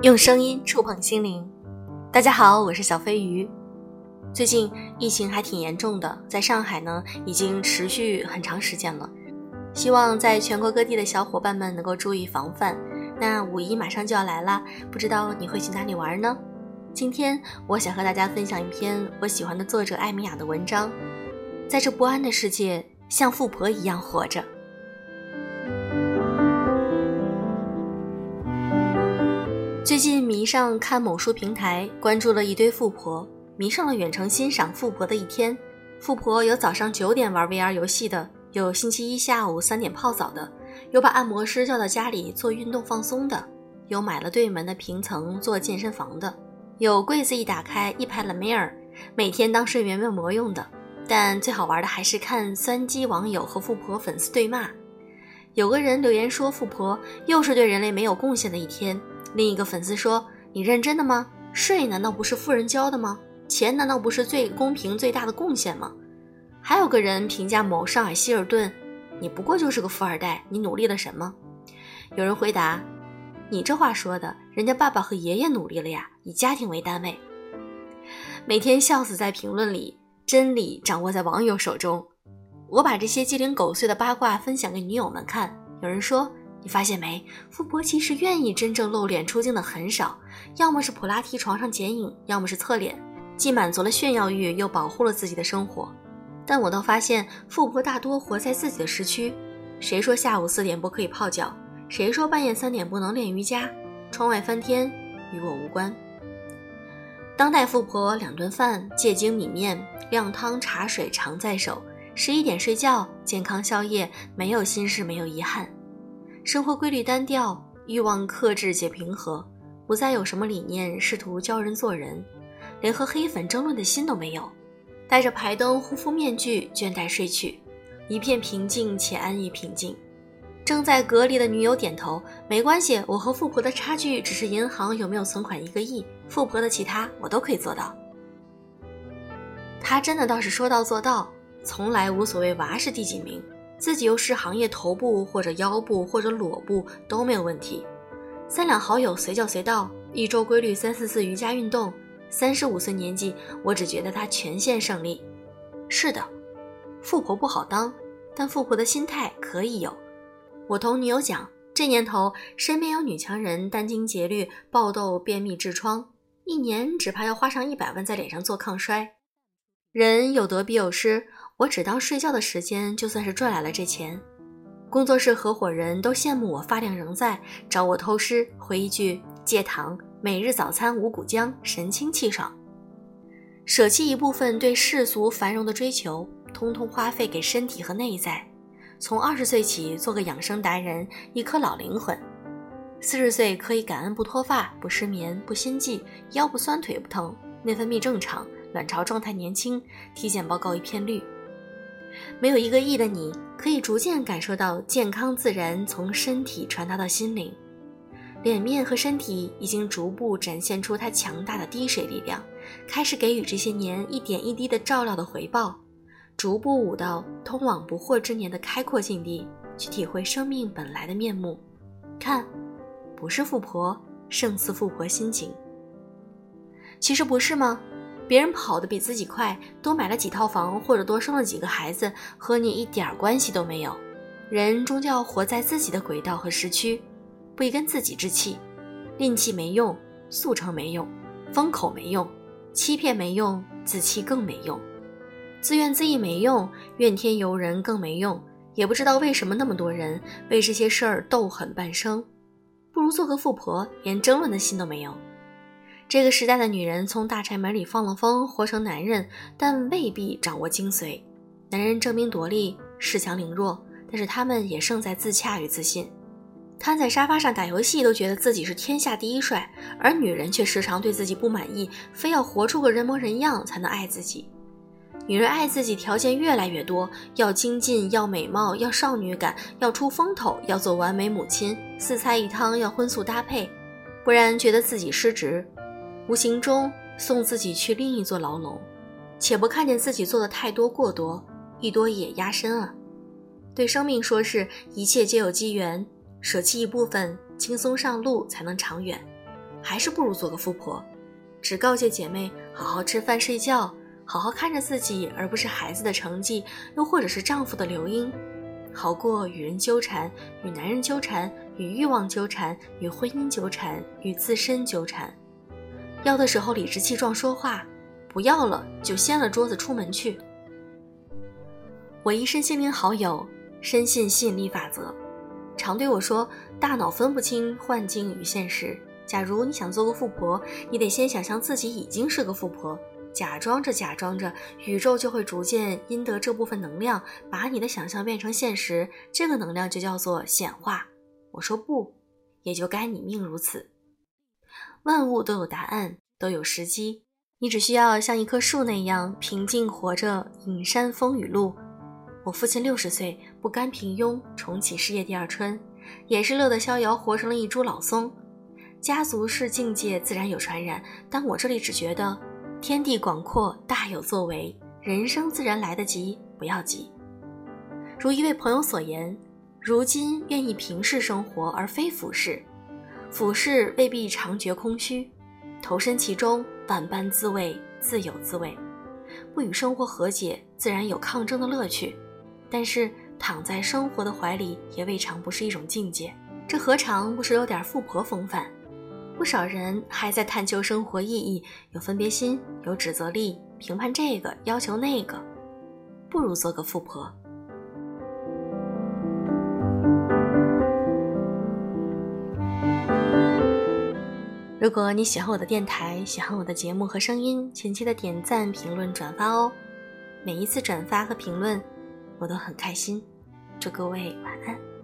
用声音触碰心灵。大家好，我是小飞鱼。最近疫情还挺严重的，在上海呢，已经持续很长时间了。希望在全国各地的小伙伴们能够注意防范。那五一马上就要来啦，不知道你会去哪里玩呢？今天我想和大家分享一篇我喜欢的作者艾米亚的文章。在这不安的世界，像富婆一样活着。上看某书平台，关注了一堆富婆，迷上了远程欣赏富婆的一天。富婆有早上九点玩 VR 游戏的，有星期一下午三点泡澡的，有把按摩师叫到家里做运动放松的，有买了对门的平层做健身房的，有柜子一打开一排 La Mer，每天当睡眠面膜用的。但最好玩的还是看酸鸡网友和富婆粉丝对骂。有个人留言说：“富婆又是对人类没有贡献的一天。”另一个粉丝说：“你认真的吗？税难道不是富人交的吗？钱难道不是最公平最大的贡献吗？”还有个人评价某上海希尔顿：“你不过就是个富二代，你努力了什么？”有人回答：“你这话说的，人家爸爸和爷爷努力了呀，以家庭为单位。”每天笑死在评论里，真理掌握在网友手中。我把这些鸡零狗碎的八卦分享给女友们看，有人说。你发现没？富婆其实愿意真正露脸出镜的很少，要么是普拉提床上剪影，要么是侧脸，既满足了炫耀欲，又保护了自己的生活。但我倒发现，富婆大多活在自己的时区。谁说下午四点不可以泡脚？谁说半夜三点不能练瑜伽？窗外翻天，与我无关。当代富婆两顿饭，借精米面，靓汤茶水常在手。十一点睡觉，健康宵夜，没有心事，没有遗憾。生活规律单调，欲望克制且平和，不再有什么理念试图教人做人，连和黑粉争论的心都没有。带着排灯护肤面具，倦怠睡去，一片平静且安逸平静。正在隔离的女友点头，没关系，我和富婆的差距只是银行有没有存款一个亿，富婆的其他我都可以做到。他真的倒是说到做到，从来无所谓娃是第几名。自己又是行业头部或者腰部或者裸部都没有问题，三两好友随叫随到，一周规律三四次瑜伽运动，三十五岁年纪，我只觉得他全线胜利。是的，富婆不好当，但富婆的心态可以有。我同女友讲，这年头身边有女强人殚精竭虑、爆痘、便秘、痔疮，一年只怕要花上一百万在脸上做抗衰。人有得必有失。我只当睡觉的时间，就算是赚来了这钱。工作室合伙人都羡慕我发量仍在，找我偷师，回一句戒糖，每日早餐五谷浆，神清气爽。舍弃一部分对世俗繁荣的追求，通通花费给身体和内在。从二十岁起做个养生达人，一颗老灵魂。四十岁可以感恩不脱发、不失眠、不心悸，腰不酸腿不疼，内分泌正常，卵巢状态年轻，体检报告一片绿。没有一个亿的你，可以逐渐感受到健康自然从身体传达到心灵，脸面和身体已经逐步展现出它强大的滴水力量，开始给予这些年一点一滴的照料的回报，逐步舞到通往不惑之年的开阔境地，去体会生命本来的面目。看，不是富婆胜似富婆心情，其实不是吗？别人跑得比自己快，多买了几套房或者多生了几个孩子，和你一点关系都没有。人终究要活在自己的轨道和时区，不一跟自己置气。吝气没用，速成没用，封口没用，欺骗没用，自欺更没用，自怨自艾没用，怨天尤人更没用。也不知道为什么那么多人为这些事儿斗狠半生，不如做个富婆，连争论的心都没有。这个时代的女人从大宅门里放了风，活成男人，但未必掌握精髓。男人争名夺利，恃强凌弱，但是他们也胜在自洽与自信。瘫在沙发上打游戏都觉得自己是天下第一帅，而女人却时常对自己不满意，非要活出个人模人样才能爱自己。女人爱自己条件越来越多，要精进，要美貌，要少女感，要出风头，要做完美母亲，四菜一汤要荤素搭配，不然觉得自己失职。无形中送自己去另一座牢笼，且不看见自己做的太多过多，一多也压身啊。对生命说是一切皆有机缘，舍弃一部分，轻松上路才能长远。还是不如做个富婆。只告诫姐妹好好吃饭睡觉，好好看着自己，而不是孩子的成绩，又或者是丈夫的留音，好过与人纠缠，与男人纠缠，与欲望纠缠，与婚姻纠缠，与自身纠缠。要的时候理直气壮说话，不要了就掀了桌子出门去。我一身心灵好友深信吸引力法则，常对我说：“大脑分不清幻境与现实。假如你想做个富婆，你得先想象自己已经是个富婆，假装着假装着，宇宙就会逐渐因得这部分能量，把你的想象变成现实。这个能量就叫做显化。”我说不，也就该你命如此。万物都有答案，都有时机，你只需要像一棵树那样平静活着，隐山风雨路。我父亲六十岁，不甘平庸，重启事业第二春，也是乐得逍遥，活成了一株老松。家族式境界自然有传染，但我这里只觉得天地广阔，大有作为，人生自然来得及，不要急。如一位朋友所言，如今愿意平视生活，而非俯视，俯视未必常觉空虚，投身其中，万般滋味自有滋味。不与生活和解，自然有抗争的乐趣。但是躺在生活的怀里，也未尝不是一种境界。这何尝不是有点富婆风范？不少人还在探究生活意义，有分别心，有指责力，评判这个，要求那个，不如做个富婆。如果你喜欢我的电台，喜欢我的节目和声音，请记得点赞、评论、转发哦。每一次转发和评论。我都很开心，祝各位晚安。